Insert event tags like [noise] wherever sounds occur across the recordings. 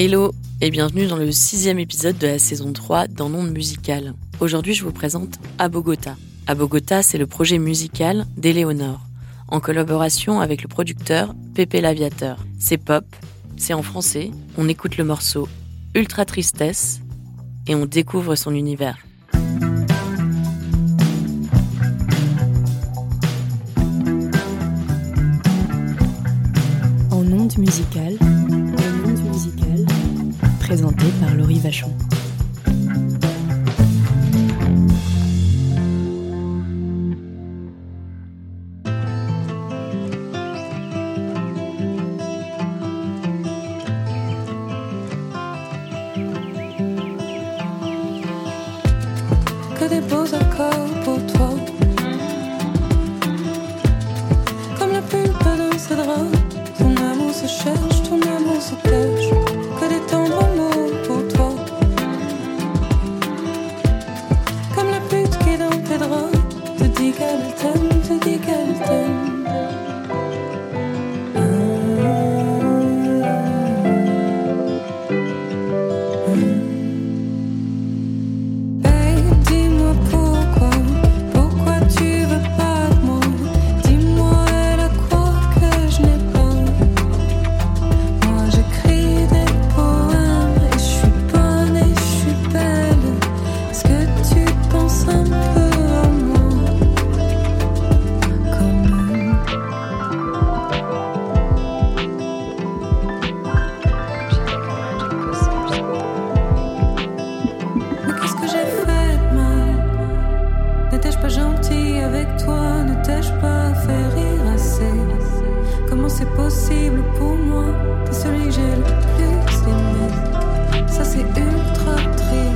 Hello et bienvenue dans le sixième épisode de la saison 3 dans Monde Musical. Aujourd'hui je vous présente À Bogota. À Bogota c'est le projet musical d'Éléonore, en collaboration avec le producteur Pépé l'Aviateur. C'est pop, c'est en français, on écoute le morceau Ultra Tristesse et on découvre son univers. En par Laurie Vachon. Avec toi Ne t'ai-je pas fait rire assez? Comment c'est possible pour moi T'es celui que j'ai le plus aimé? Ça c'est ultra triste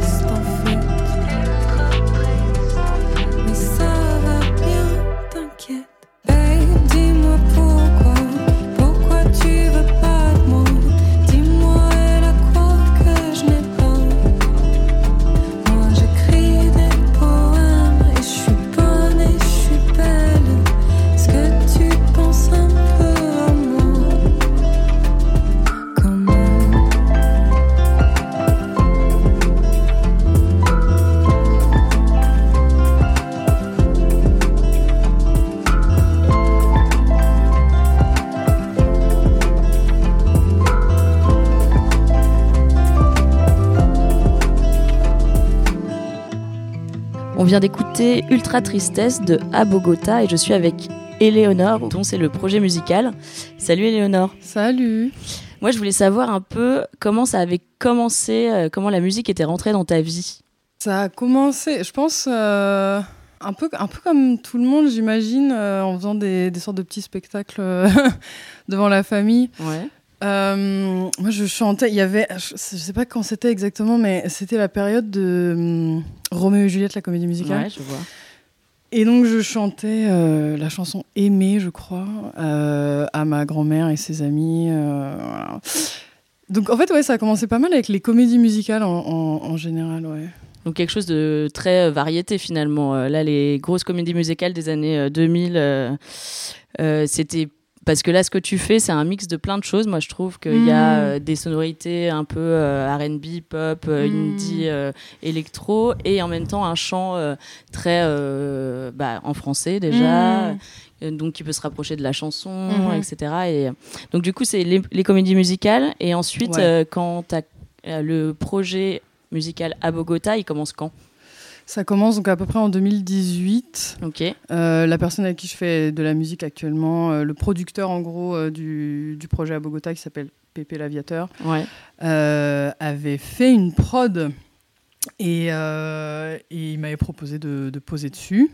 vient d'écouter Ultra Tristesse de À Bogota et je suis avec Éléonore dont c'est le projet musical. Salut Éléonore. Salut. Moi je voulais savoir un peu comment ça avait commencé, euh, comment la musique était rentrée dans ta vie. Ça a commencé, je pense, euh, un, peu, un peu comme tout le monde, j'imagine, euh, en faisant des, des sortes de petits spectacles [laughs] devant la famille. Ouais. Euh, moi, je chantais. Il y avait, je, sais pas quand c'était exactement, mais c'était la période de hum, Roméo et Juliette, la comédie musicale. Ouais, je vois. Et donc, je chantais euh, la chanson Aimée, je crois, euh, à ma grand-mère et ses amis. voilà. Donc, en fait, ouais, ça a commencé pas mal avec les comédies musicales en, en- en général, ouais. Donc quelque chose de très euh, variété finalement. Euh, là, les grosses comédies musicales des années euh, 2000, euh, euh, c'était parce que là, ce que tu fais, c'est un mix de plein de choses. Moi, je trouve qu'il y a Mm. euh, des sonorités un peu euh, R&B, pop, euh, Mm. indie, électro, et en même temps un chant très bah, en français déjà. Mm. Donc qui peut se rapprocher de la chanson, etc. Et euh, donc du coup c'est les, les comédies musicales et ensuite Ouais. quand tu as le projet musical à Bogota, il commence quand? Ça commence donc à peu près en 2018. Ok. Euh, la personne avec qui je fais de la musique actuellement, euh, le producteur en gros euh, du, du projet à Bogota qui s'appelle Pépé l'Aviateur, Ouais. avait fait une prod et, et il m'avait proposé de, de poser dessus.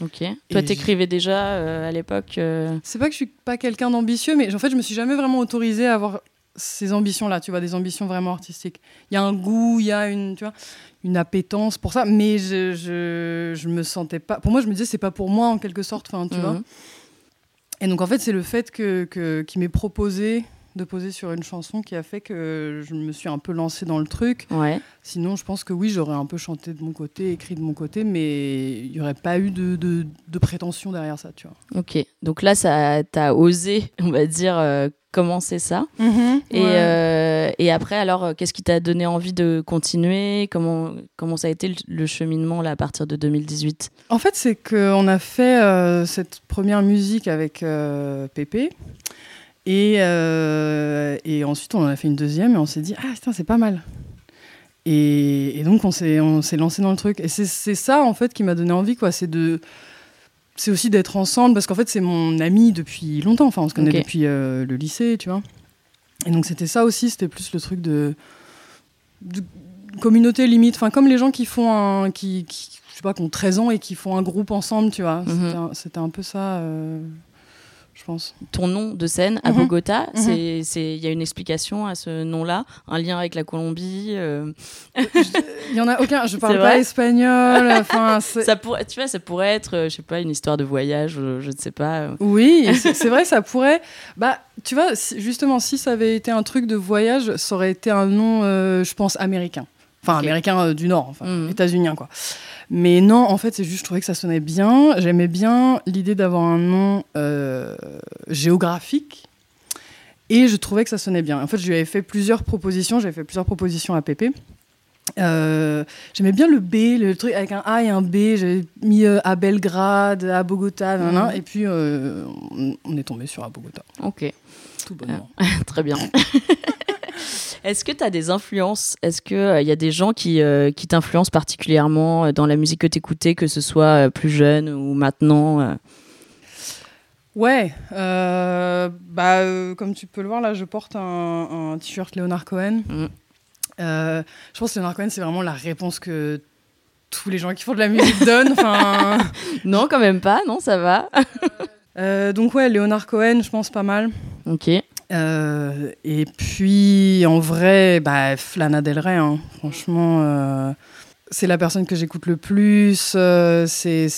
Ok. Toi, t'écrivais déjà euh, à l'époque. euh, C'est pas que je suis pas quelqu'un d'ambitieux, mais en fait, je me suis jamais vraiment autorisée à avoir ces ambitions-là, tu vois, des ambitions vraiment artistiques. Il y a un goût, il y a une, tu vois, une appétence pour ça, mais je, je, je me sentais pas. Pour moi, je me disais, c'est pas pour moi en quelque sorte, enfin, tu mhm. vois. Et donc, en fait, c'est le fait que, que, qu'il m'ait proposé de poser sur une chanson qui a fait que je me suis un peu lancée dans le truc. Ouais. Sinon, je pense que oui, j'aurais un peu chanté de mon côté, écrit de mon côté, mais il n'y aurait pas eu de, de, de prétention derrière ça, tu vois. Ok. Donc là, ça, t'as osé, [laughs] on va dire, euh, commencer ça. Et, Ouais. euh, et après, alors, euh, qu'est-ce qui t'a donné envie de continuer? Comment, comment ça a été le, le cheminement là, à partir de 2018 En fait, c'est qu'on a fait euh, cette première musique avec Pépé. Et, euh, et ensuite, on en a fait une deuxième et on s'est dit, ah, putain, c'est pas mal. Et, et donc, on s'est, lancé dans le truc. Et c'est, ça, en fait, qui m'a donné envie, quoi. C'est de. C'est aussi d'être ensemble, parce qu'en fait, c'est mon ami depuis longtemps. Enfin, on se connaît depuis euh, le lycée, tu vois. Et donc, c'était ça aussi, c'était plus le truc de. de communauté limite. Enfin, comme les gens qui font un. Qui, qui, je sais pas, qui ont 13 ans et qui font un groupe ensemble, tu vois. Mhm. C'était un- C'était un peu ça, euh, je pense. Ton nom de scène à Mhm. Bogota, Mhm. c'est c'est- il y a une explication à ce nom-là Un lien avec la Colombie euh, Il y en a aucun. Je [laughs] parle pas espagnol. Enfin, [laughs] ça pourrait, Tu vois, ça pourrait être, euh, je sais pas, une histoire de voyage, euh, je ne sais pas. euh. Oui, c'est vrai, ça pourrait. Bah, tu vois, justement, si ça avait été un truc de voyage, ça aurait été un nom, euh, je pense, américain. Enfin, américain euh, du Nord, enfin, Mhm. états-unien, quoi. Mais non, en fait, c'est juste, je trouvais que ça sonnait bien. J'aimais bien l'idée d'avoir un nom euh, géographique. Et je trouvais que ça sonnait bien. En fait, je lui avais fait plusieurs propositions. J'avais fait plusieurs propositions à Pépé. Euh, J'aimais bien le B, le truc avec un A et un B. J'avais mis à Belgrade, à Bogota. Mhm. et puis on- on est tombé sur à Bogota. Ok, Tout bonnement. [laughs] très bien. [laughs] Est-ce que tu as des influences? Est-ce qu'il y a des gens qui, euh, qui t'influencent particulièrement euh, dans la musique que tu écoutais, que ce soit euh, plus jeune ou maintenant euh? Ouais, euh, bah, euh, comme tu peux le voir, là, je porte un, un t-shirt Leonard Cohen. Euh, je pense que Leonard Cohen, c'est vraiment la réponse que tous les gens qui font de la musique donnent. Enfin, [laughs] Non, quand même pas, non, ça va. euh, donc, ouais, Leonard Cohen, je pense pas mal. Ok. Euh, et puis, en vrai, bah, Lana Del Rey, hein. franchement, euh, c'est la personne que j'écoute le plus. euh, c'est,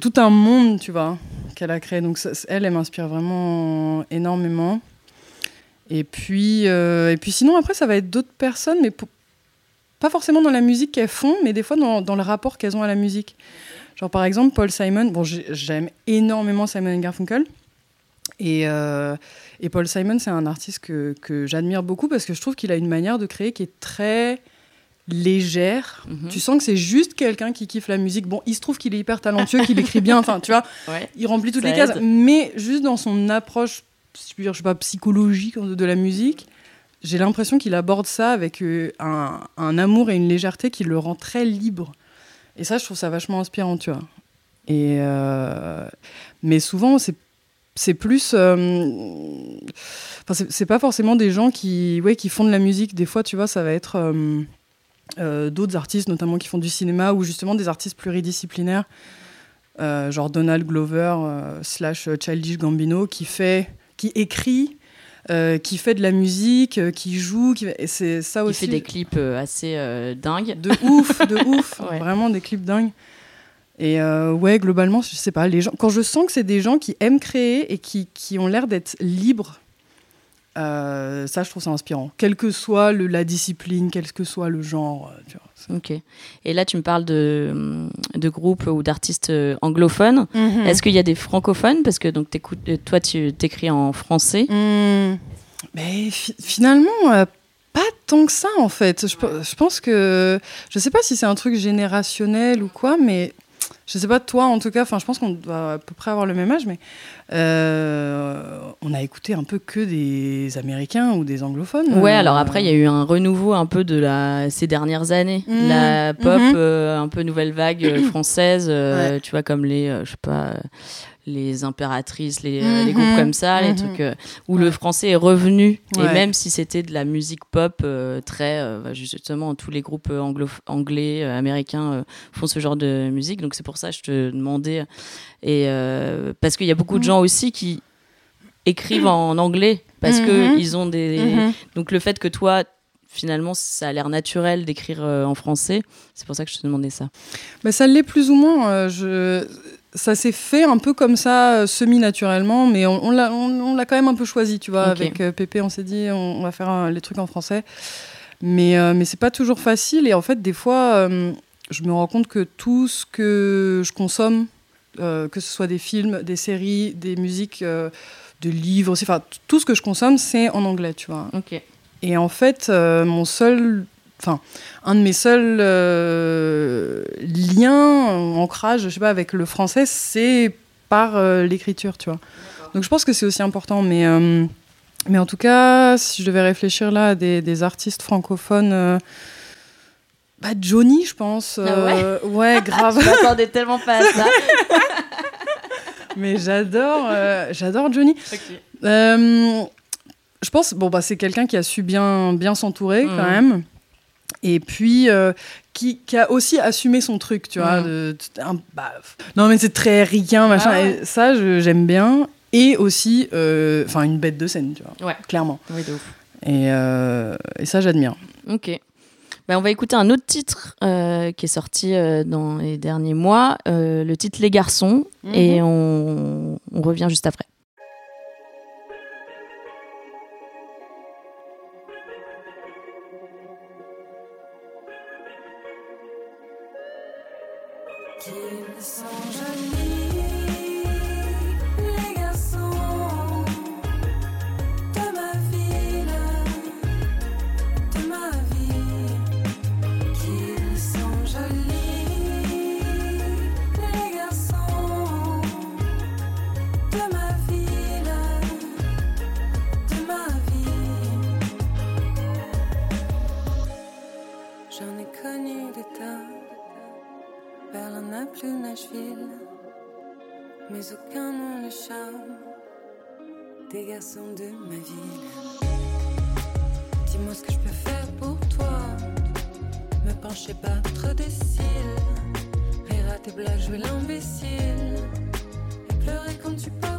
tout un monde, tu vois, qu'elle a créé. Donc, elle, elle m'inspire vraiment énormément. Et puis, et puis sinon, après, ça va être d'autres personnes, mais pas forcément dans la musique qu'elles font, mais des fois dans, dans le rapport qu'elles ont à la musique. Genre, par exemple, Paul Simon. Bon, j'ai- j'aime énormément Simon Garfunkel. Et, et Paul Simon, c'est un artiste que, que j'admire beaucoup parce que je trouve qu'il a une manière de créer qui est très légère. Mhm. Tu sens que c'est juste quelqu'un qui kiffe la musique. Bon, il se trouve qu'il est hyper talentueux, qu'il écrit bien, enfin, tu vois, [laughs] Ouais. il remplit toutes les cases, mais juste dans son approche, je peux dire, je sais pas, psychologique de, de la musique, j'ai l'impression qu'il aborde ça avec euh, un, un amour et une légèreté qui le rend très libre. Et ça, je trouve ça vachement inspirant, tu vois. Et euh, mais souvent, c'est c'est plus. euh, c'est- pas forcément des gens qui, ouais, qui font de la musique. Des fois, tu vois, ça va être euh, euh, d'autres artistes, notamment qui font du cinéma, ou justement des artistes pluridisciplinaires, euh, genre Donald Glover slash Childish Gambino, qui fait, qui écrit, qui fait de la musique, qui joue, qui... c'est ça aussi. fait des clips assez dingues. De ouf, de [laughs] ouf, Ouais. vraiment des clips dingues. Et euh, ouais, globalement, je sais pas, les gens, quand je sens que c'est des gens qui aiment créer et qui, qui ont l'air d'être libres, euh, ça, je trouve ça inspirant. Quelle que soit le- la discipline, quel que soit le genre. euh, tu vois, c'est- Ok. Et là, tu me parles de, de groupes ou d'artistes anglophones. Est-ce qu'il y a des francophones? Parce que donc, t'écoutes- toi, tu t'écris en français. Hmm. Mais fi- finalement, euh, pas tant que ça en fait. Je, je pense que. Je sais pas si c'est un truc générationnel ou quoi, mais. Je sais pas, toi en tout cas, enfin, je pense qu'on doit à peu près avoir le même âge, mais euh, on a écouté un peu que des Américains ou des anglophones. Ouais, Euh, alors après, il y a eu un renouveau un peu de la, ces dernières années. Mhm. La pop, Mhm. euh, un peu nouvelle vague française, tu vois, comme les, je sais pas, les impératrices, les, euh, les Mhm. groupes comme ça, les Mhm. trucs euh, où Ouais. le français est revenu. Et même si c'était de la musique pop, euh, très, euh, bah, justement, tous les groupes anglo anglais, euh, américains euh, font ce genre de musique. Donc c'est pour ça que je te demandais. Et euh, parce qu'il y a beaucoup de Mhm. gens aussi qui écrivent en anglais parce que ils ont des donc le fait que toi, finalement, ça a l'air naturel d'écrire euh, en français, c'est pour ça que je te demandais ça. Mais ça l'est plus ou moins. euh, je... ça s'est fait un peu comme ça, euh, semi-naturellement, mais on, on l'a on, on l'a quand même un peu choisi, tu vois. Avec euh, Pépé, on s'est dit, on, va faire les trucs en français. Mais, euh, mais c'est pas toujours facile. Et en fait, des fois, euh, je me rends compte que tout ce que je consomme, euh, que ce soit des films, des séries, des musiques, des livres, aussi, enfin, tout ce que je consomme, c'est en anglais, tu vois. Et en fait, mon seul, enfin, un de mes seuls euh, liens, euh, ancrage, je sais pas, avec le français, c'est par euh, l'écriture, tu vois. Donc je pense que c'est aussi important, mais, euh, mais en tout cas, si je devais réfléchir là à des, des artistes francophones, bah Johnny, je pense. Ah ouais? ouais, [laughs] grave. Je m'attendais tellement pas à ça. [laughs] mais j'adore, j'adore Johnny. Euh, je pense, bon, bah, c'est quelqu'un qui a su bien, bien s'entourer quand même. Et puis, euh, qui, qui a aussi assumé son truc, tu vois. Mhm. de- de- un- bah, non, mais c'est très ricain, machin. Ah ouais. Et ça, j'aime bien. Et aussi, euh, enfin, une bête de scène, tu vois. Ouais. Clairement. Oui, de ouf. Et, euh, et ça, j'admire. Ok. Ben, on va écouter un autre titre qui est sorti dans les derniers mois, le titre Les garçons, et on, on revient juste après. Nashville, mais aucun n'a le charme des garçons de ma ville. Dis-moi ce que je peux faire pour toi, me pencher, battre des cils, rire à tes blagues, jouer l'imbécile, et pleurer quand tu partiras.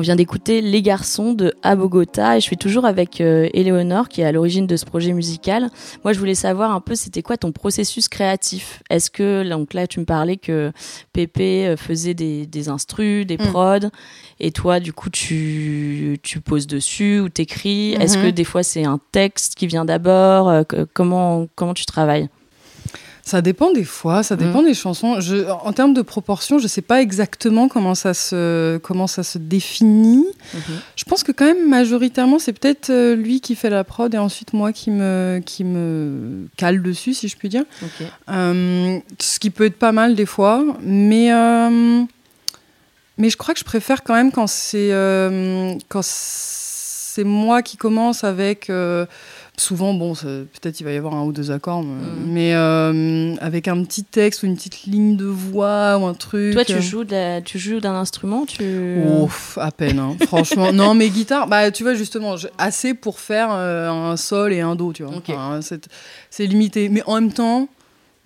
On vient d'écouter Les garçons de À Bogota et je suis toujours avec euh, Éléonore qui est à l'origine de ce projet musical. Moi, je voulais savoir un peu c'était quoi ton processus créatif? Est-ce que donc là tu me parlais que Pépé euh, faisait des, des instrus, des Mm. prods et toi du coup tu tu poses dessus ou t'écris? Est-ce que des fois c'est un texte qui vient d'abord? Euh, Comment comment tu travailles? Ça dépend des fois, ça dépend des chansons. Je, en termes de proportion, je sais pas exactement comment ça se, comment ça se définit. Je pense que quand même majoritairement, c'est peut-être euh, lui qui fait la prod et ensuite moi qui me, qui me cale dessus, si je puis dire. Euh, ce qui peut être pas mal des fois, mais euh, mais je crois que je préfère quand même quand c'est euh, quand c'est moi qui commence avec souvent bon peut-être il va y avoir un ou deux accords mais, mais, euh, avec un petit texte ou une petite ligne de voix ou un truc. Toi, tu euh, joues, la- tu joues d'un instrument tu... Pff, à peine, hein. franchement. [laughs] non, mais guitare, bah, tu vois, justement, assez pour faire euh, un sol et un do, tu vois. Ok. Enfin, c'est, c'est limité. Mais en même temps,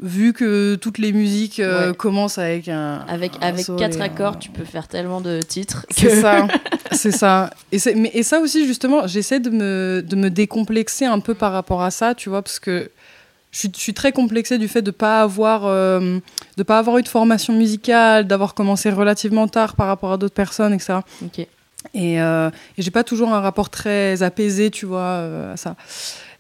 vu que toutes les musiques euh, Ouais. commencent avec un. Avec, un avec quatre un- accords, tu peux faire tellement de titres. C'est ça, [laughs] c'est ça. Et, c'est- mais, et ça aussi, justement, j'essaie de me, de me décomplexer un peu par rapport à ça, tu vois, parce que je suis, très complexée du fait de pas avoir, euh, de pas avoir eu de formation musicale, d'avoir commencé relativement tard par rapport à d'autres personnes, etc. Ok. Et, euh, et j'ai pas toujours un rapport très apaisé, tu vois, euh, à ça.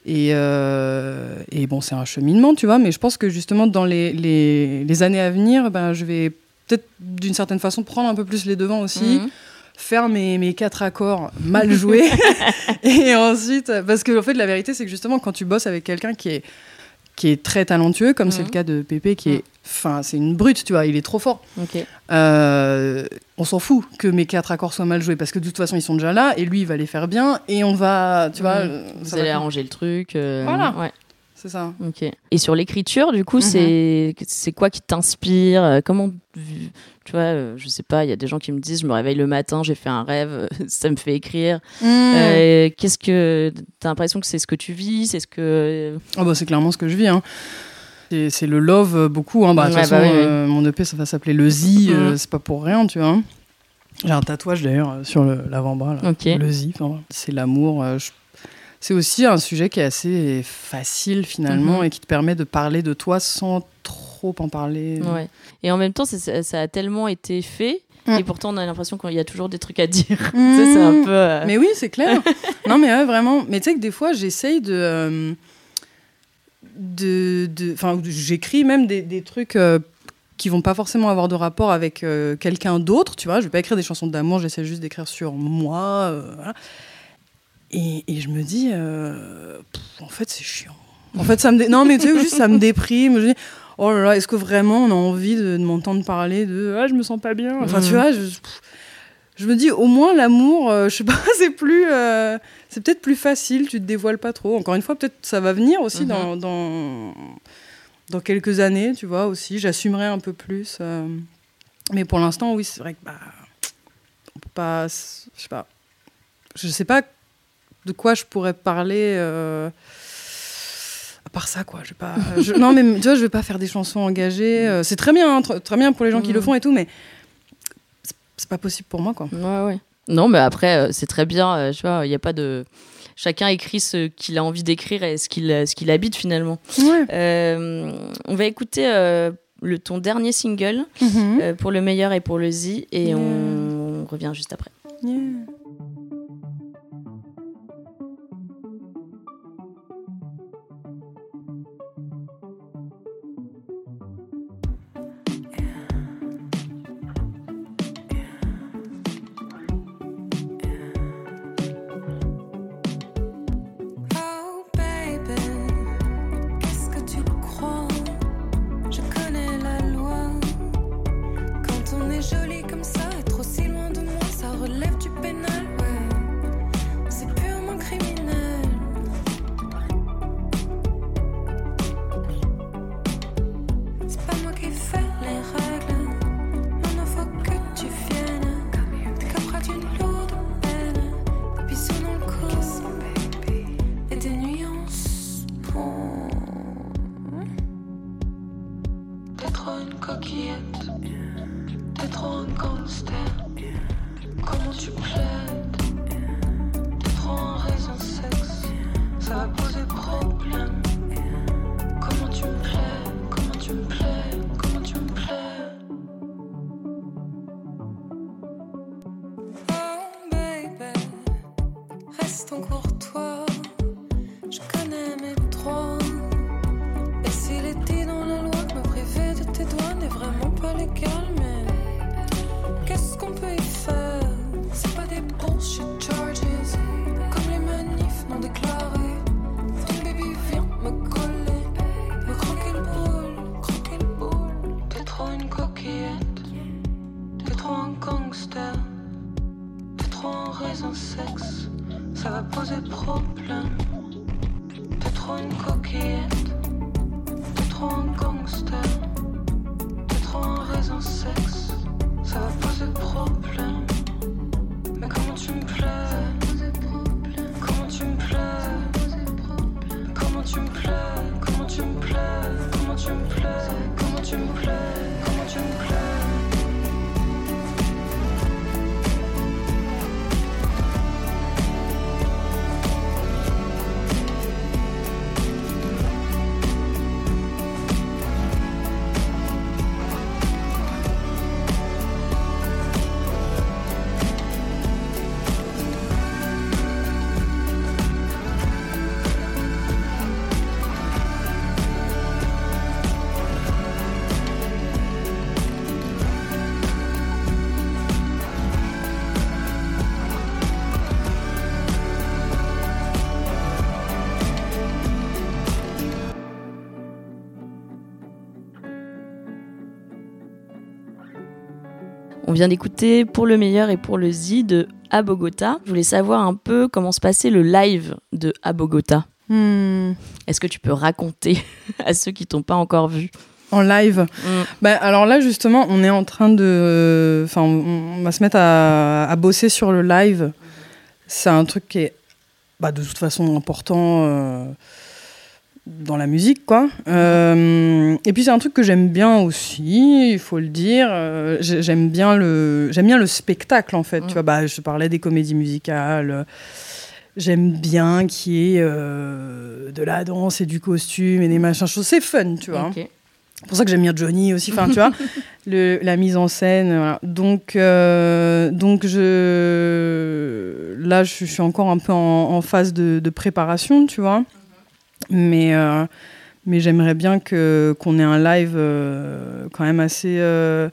Et, euh, et bon, c'est un cheminement, tu vois, mais je pense que justement, dans les, les, les années à venir, ben, je vais peut-être d'une certaine façon prendre un peu plus les devants aussi, Mhm. faire mes, mes quatre accords mal joués. [laughs] [laughs] et ensuite, parce que en fait, la vérité, c'est que justement, quand tu bosses avec quelqu'un qui est, qui est très talentueux, comme c'est Mhm. le cas de Pépé, qui Mhm. est. Enfin, c'est une brute, tu vois, il est trop fort. Euh, on s'en fout que mes quatre accords soient mal joués parce que de toute façon ils sont déjà là et lui il va les faire bien et on va, tu vois, Vous allez arranger le truc. euh, Voilà. Ouais. C'est ça. Ok. Et sur l'écriture, du coup, Mhm. c'est c'est quoi qui t'inspire? Euh, Comment tu vois euh, Je sais pas. Il y a des gens qui me disent, je me réveille le matin, j'ai fait un rêve, [laughs] ça me fait écrire. Hmm. Euh, Qu'est-ce que t'as l'impression que c'est ce que tu vis C'est ce que Ah bah, c'est clairement ce que je vis. Hein. C'est- le love beaucoup. Hein. Bah, de toute Ouais, façon, bah oui, oui. mon EP ça va s'appeler le Z, euh, Mhm. c'est pas pour rien, tu vois. J'ai un tatouage d'ailleurs sur l'avant-bras. Le Z, enfin, c'est l'amour. je- C'est aussi un sujet qui est assez facile finalement Mhm. et qui te permet de parler de toi sans trop en parler. Ouais. Et en même temps, ça, ça a tellement été fait. Mm. Et pourtant, on a l'impression qu'il y a toujours des trucs à dire. [laughs] tu sais, c'est un peu. euh, Mais oui, c'est clair. [laughs] non, mais ouais, vraiment. Mais tu sais que des fois, j'essaye de. euh, de. de- Enfin, j'écris même des, des trucs. euh, qui vont pas forcément avoir de rapport avec euh, quelqu'un d'autre, tu vois. Je vais pas écrire des chansons d'amour, j'essaie juste d'écrire sur moi. euh, voilà. Et, et je me dis, euh, pff, en fait, c'est chiant. En fait, ça me dé- non, mais tu sais, juste ça me déprime. Je me dis, oh là là, est-ce que vraiment on a envie de, de m'entendre parler de, ah, je me sens pas bien. Enfin, tu Mhm. vois, je, je me dis, au moins l'amour, euh, je sais pas, [laughs] c'est plus, euh, c'est peut-être plus facile. Tu te dévoiles pas trop. Encore une fois, peut-être ça va venir aussi Mhm. dans, dans dans quelques années, tu vois aussi. J'assumerai un peu plus. euh, mais pour l'instant, oui, c'est vrai que bah, on peut pas, je sais pas, je sais pas de quoi je pourrais parler. euh, à part ça, quoi. Je vais pas. je- non, mais tu vois, je vais pas faire des chansons engagées. euh, c'est très bien, hein, tr- très bien pour les gens qui le Mhm. font et tout, mais c'est- pas possible pour moi, quoi. Ouais, ouais. Non, mais après, euh, c'est très bien. euh, Tu vois, il n'y a pas de. Chacun écrit ce qu'il a envie d'écrire et ce qu'il ce qu'il habite finalement. Ouais. On va écouter le, ton dernier single Mhm. euh, pour le meilleur et pour le Z et Yeah. on, on revient juste après. Yeah. Vient d'écouter Pour le meilleur et pour le Z de À Bogota. Je voulais savoir un peu comment se passait le live de À Bogota. Hmm. Est-ce que tu peux raconter [laughs] à ceux qui t'ont pas encore vu? En live? Bah, alors là, justement, on est en train de. Enfin, on, on va se mettre à, à bosser sur le live. C'est un truc qui est bah, de toute façon important euh, dans la musique, quoi. Euh, et puis c'est un truc que j'aime bien aussi, il faut le dire. Euh, j'ai- j'aime bien le, j'aime bien le spectacle en fait. Mm. Tu vois, bah, je parlais des comédies musicales. J'aime bien qu'il y ait euh, de la danse et du costume et des machins. choses. C'est fun, tu vois. C'est pour ça que j'aime bien Johnny aussi, enfin, tu vois, [laughs] le, la mise en scène. voilà. Donc, donc je, là, je, suis encore un peu en, en phase de, de préparation, tu vois. Mais, euh, mais j'aimerais bien que, qu'on ait un live euh, quand même assez, euh,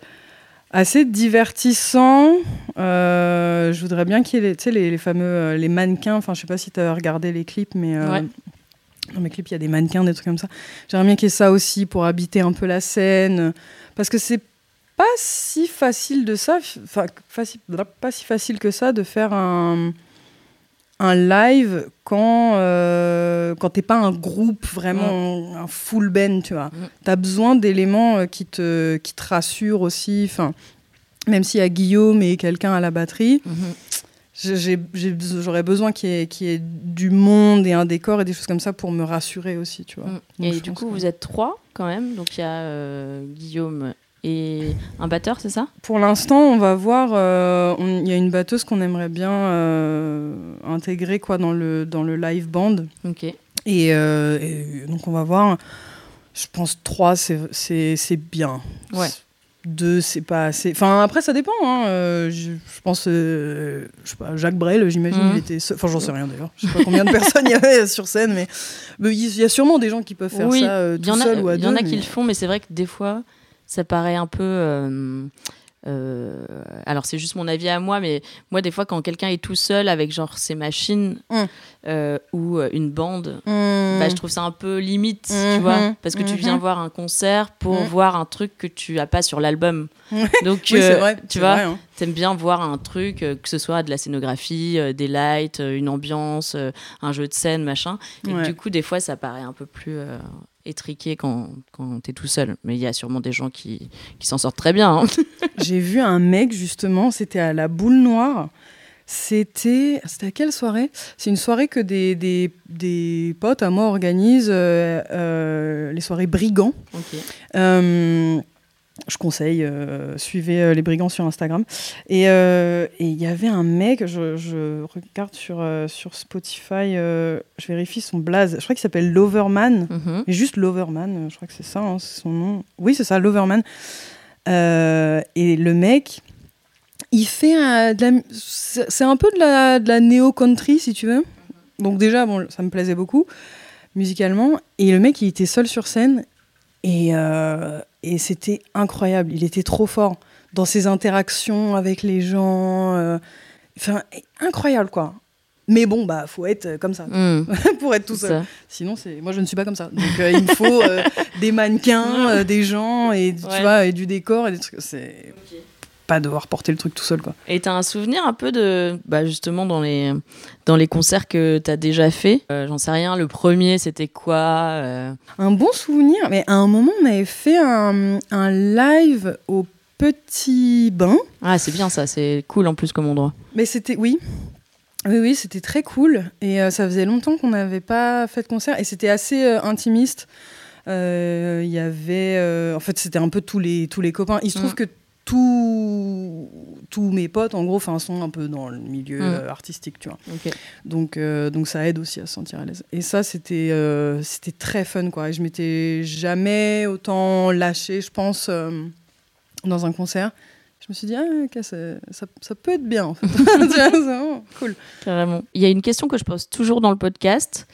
assez divertissant. Je voudrais bien qu'il y ait les, les, les fameux les mannequins. Enfin, je sais pas si tu as regardé les clips, mais. Ouais. Dans mes clips, il y a des mannequins, des trucs comme ça. J'aimerais bien qu'il y ait ça aussi pour habiter un peu la scène. Parce que c'est pas si facile de ça, enfin, pas si facile que ça de faire un, un live quand, euh, quand t'es pas un groupe vraiment, un full band, tu vois. Mm. T'as besoin d'éléments euh, qui te, qui te rassurent aussi. Enfin, même s'il y a Guillaume et quelqu'un à la batterie, Mhm. j'ai- j'aurais besoin qu'il y, ait- qu'il y ait du monde et un décor et des choses comme ça pour me rassurer aussi, tu vois. Mm. Donc, Et du coup, que- vous êtes trois quand même. Donc il y a euh, Guillaume et un batteur, c'est ça? Pour l'instant, on va voir. euh, Il y a une batteuse qu'on aimerait bien euh, intégrer quoi dans le dans le live band. Ok. Et, euh, et donc on va voir. Je pense trois, c'est bien. Ouais. Deux, c'est pas assez. Enfin après, ça dépend. hein. Euh, je, je pense, euh, je sais pas, Jacques Brel, j'imagine, Mhm. il était. seul- Enfin, j'en sais rien d'ailleurs. Je sais pas combien de [laughs] personnes il y avait sur scène, mais il y a sûrement des gens qui peuvent faire Oui, ça euh, Il y tout en a, seul ou à il y en deux, a qui le font, mais c'est vrai que des fois, ça paraît un peu. euh, euh, alors c'est juste mon avis à moi, mais moi des fois quand quelqu'un est tout seul avec genre ses machines Mm. euh, ou une bande, Hmm. bah, je trouve ça un peu limite, tu Mhm, vois, parce que tu mhm. viens voir un concert pour Mhm. voir un truc que tu as pas sur l'album. [laughs] Donc Oui, euh, vrai. tu vois, vrai, hein. T'aimes bien voir un truc, que ce soit de la scénographie, des lights, une ambiance, un jeu de scène, machin. Et Ouais. du coup, des fois, ça paraît un peu plus étriqué quand, quand t'es tout seul. Mais il y a sûrement des gens qui, qui s'en sortent très bien. hein. [laughs] J'ai vu un mec justement, c'était à la boule noire. C'était. C'était à quelle soirée? C'est une soirée que des, des, des potes à moi organisent, euh, euh, les soirées brigands. Euh, je conseille, euh, suivez euh, les brigands sur Instagram. Et euh, et il y avait un mec, je, je regarde sur, sur Spotify, je vérifie son blaze. Je crois qu'il s'appelle Loverman. Mhm. Et juste Loverman, je crois que c'est ça, hein, c'est son nom. Oui, c'est ça, Loverman. Et le mec, il fait un- de la- c'est un peu de la, de la néo-country, si tu veux. Donc déjà, bon, ça me plaisait beaucoup, musicalement. Et le mec, il était seul sur scène. Et, et c'était incroyable. Il était trop fort dans ses interactions avec les gens. euh, Enfin, incroyable, quoi. Mais bon, bah, faut être euh, comme ça Hmm, [laughs] pour être tout seul. ça. Sinon, c'est moi, je ne suis pas comme ça. Donc, euh, il me faut euh, des mannequins, [laughs] euh, des gens et tu vois et du décor et des trucs. C'est pas devoir porter le truc tout seul, quoi. Et t'as un souvenir un peu de, bah justement dans les dans les concerts que t'as déjà fait? Euh, J'en sais rien. Le premier, c'était quoi euh, Un bon souvenir. Mais à un moment, on avait fait un, un live au Petit Bain. Ah, c'est bien ça. C'est cool en plus comme endroit. Mais c'était, oui. Oui, oui, c'était très cool. Et euh, ça faisait longtemps qu'on n'avait pas fait de concert. Et c'était assez euh, intimiste. Euh, Il y avait. euh, en fait, c'était un peu tous les, tous les copains. Il se trouve Mm. que tous tous mes potes, en gros, sont un peu dans le milieu Mm. euh, artistique, tu vois. Donc, euh, donc ça aide aussi à se sentir à l'aise. Et ça, c'était euh, c'était très fun, quoi. Et je m'étais jamais autant lâchée, je pense, dans un concert. Je me suis dit, ah, ça, peut être bien, en fait. [laughs] C'est vraiment cool. Carrément. Il y a une question que je pose toujours dans le podcast.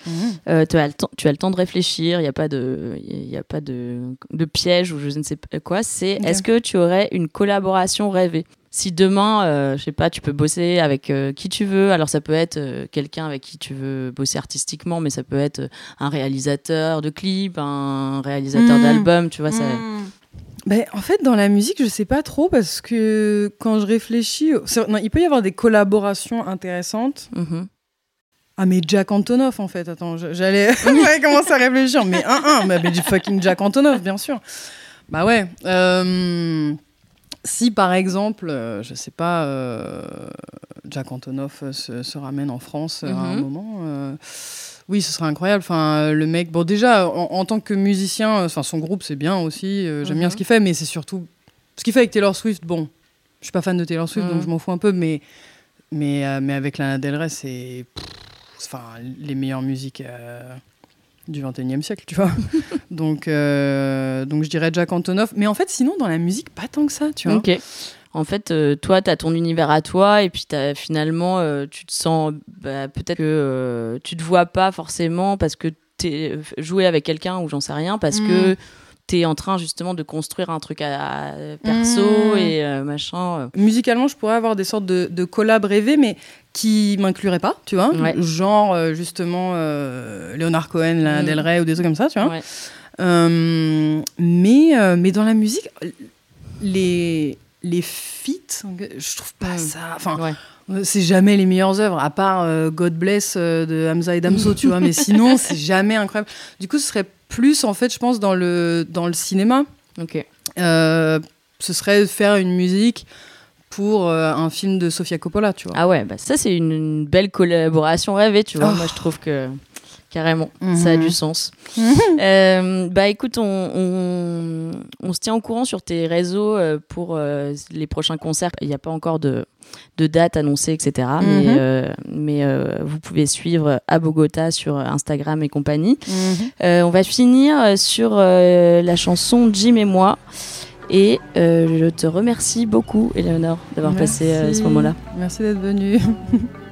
Euh, tu, as le temps, tu as le temps de réfléchir. Il n'y a pas de, il y a pas de, de piège ou je ne sais pas quoi. C'est est-ce que tu aurais une collaboration rêvée? Si demain, euh, je sais pas, tu peux bosser avec euh, qui tu veux. Alors ça peut être euh, quelqu'un avec qui tu veux bosser artistiquement, mais ça peut être un réalisateur de clips, un réalisateur Mm. d'album. Tu vois ça. Ben, en fait, dans la musique, je sais pas trop parce que quand je réfléchis, non, il peut y avoir des collaborations intéressantes. Mhm. Ah, mais Jack Antonoff, en fait. Attends, [laughs] [laughs] j'allais commencer à réfléchir. Mais un, un, mais, mais du fucking Jack Antonoff, bien sûr. Bah ouais. euh, si par exemple, euh, je sais pas, euh, Jack Antonoff se, se ramène en France euh, à un Mhm. moment. Oui, ce serait incroyable. Enfin, euh, le mec, bon, déjà, en, en tant que musicien, euh, enfin, son groupe, c'est bien aussi. euh, J'aime bien Mhm. ce qu'il fait, mais c'est surtout ce qu'il fait avec Taylor Swift. Bon, je suis pas fan de Taylor Swift, Mhm. donc je m'en fous un peu, mais, mais, euh, mais avec Lana Del Rey, c'est enfin, les meilleures musiques euh, du 21e siècle, tu vois. [laughs] donc, donc, je dirais Jack Antonoff. Mais en fait, sinon, dans la musique, pas tant que ça, tu vois. Ok. En fait, euh, toi, tu as ton univers à toi, et puis finalement, euh, tu te sens. bah, Peut-être que euh, tu te vois pas forcément parce que tu es joué avec quelqu'un ou j'en sais rien, parce que tu es en train justement de construire un truc à, à- perso Mm. et machin. Musicalement, je pourrais avoir des sortes de, de collabs rêvés, mais qui m'incluraient pas, tu vois. Ouais. Genre, euh, justement, euh, Leonard Cohen, Lana Mm. Del Rey ou des trucs comme ça, tu vois. Ouais. Euh, mais, mais dans la musique, les, les feats, je trouve pas ça. Enfin, Ouais. c'est jamais les meilleures œuvres, à part euh, God Bless euh, de Hamza et Damso, tu vois. Mais [laughs] sinon, c'est jamais incroyable. Du coup, ce serait plus, en fait, je pense, dans le, dans le cinéma. Ok. Euh, ce serait faire une musique pour euh, un film de Sofia Coppola, tu vois. Ah ouais, bah ça, c'est une, une belle collaboration rêvée, tu vois. Oh. Moi, je trouve que. Carrément, Mhm. ça a du sens. Euh, bah écoute, on, on, on se tient au courant sur tes réseaux euh, pour euh, les prochains concerts. Il n'y a pas encore de, de date annoncée, etc. Mais, Mhm. euh, mais euh, vous pouvez suivre à Bogota sur Instagram et compagnie. Mhm. On va finir sur la chanson Jim et moi. Et je te remercie beaucoup, Eleonore, d'avoir passé ce moment-là. Merci d'être venu. [laughs]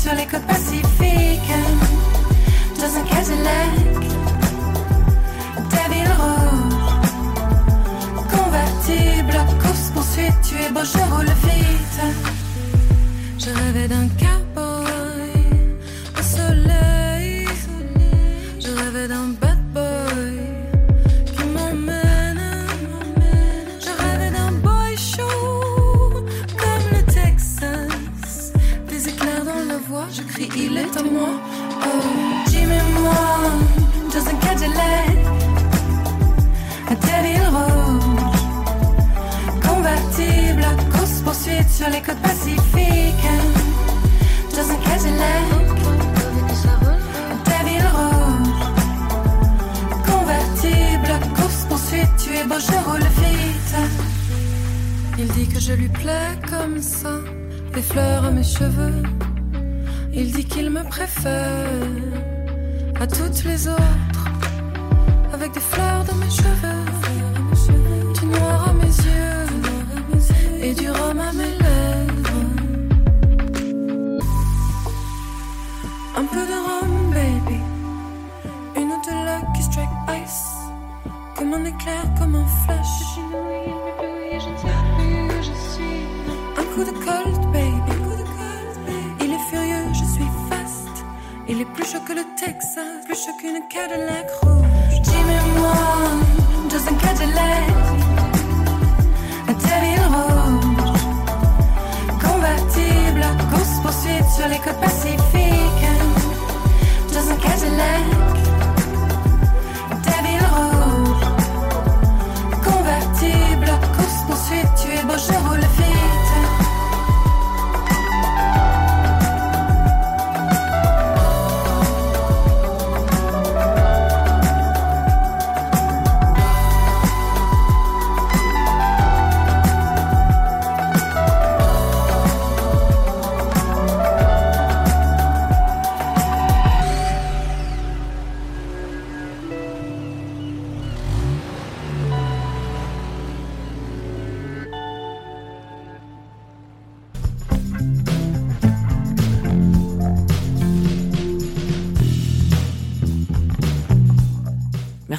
sur les côtes pacifiques. Dans un Cadillac, Teddy rouge, convertible course poursuite, tu es beau, je roule vite. Je rêvais d'un cowboy les côtes pacifiques. Dans un Cadillac. Un Teddy rouge convertible, course poursuite, tu es beau, je roule vite. Il dit que je lui plais comme ça, des fleurs à mes cheveux. Il dit qu'il me préfère à toutes les autres, avec des fleurs dans mes cheveux, du noir à mes yeux et du rhum à mes comme un éclair, comme un flash. Un coup de cold, baby. Il est furieux, je suis fast. Il est plus chaud que le Texas, plus chaud qu'une Cadillac rouge. Jim et moi, dans un Cadillac, un terril rouge. Convertible, course poursuite sur les côtes pacifiques. Dans un Cadillac.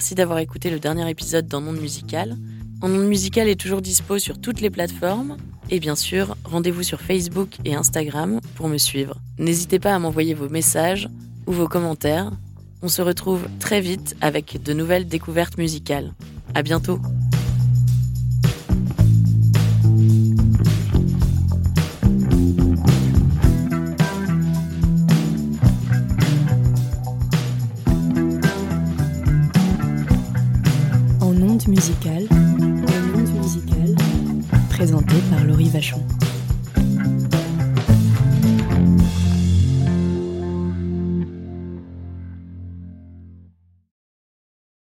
Merci d'avoir écouté le dernier épisode d'En Monde Musical. En Monde Musical est toujours dispo sur toutes les plateformes. Et bien sûr, rendez-vous sur Facebook et Instagram pour me suivre. N'hésitez pas à m'envoyer vos messages ou vos commentaires. On se retrouve très vite avec de nouvelles découvertes musicales. À bientôt!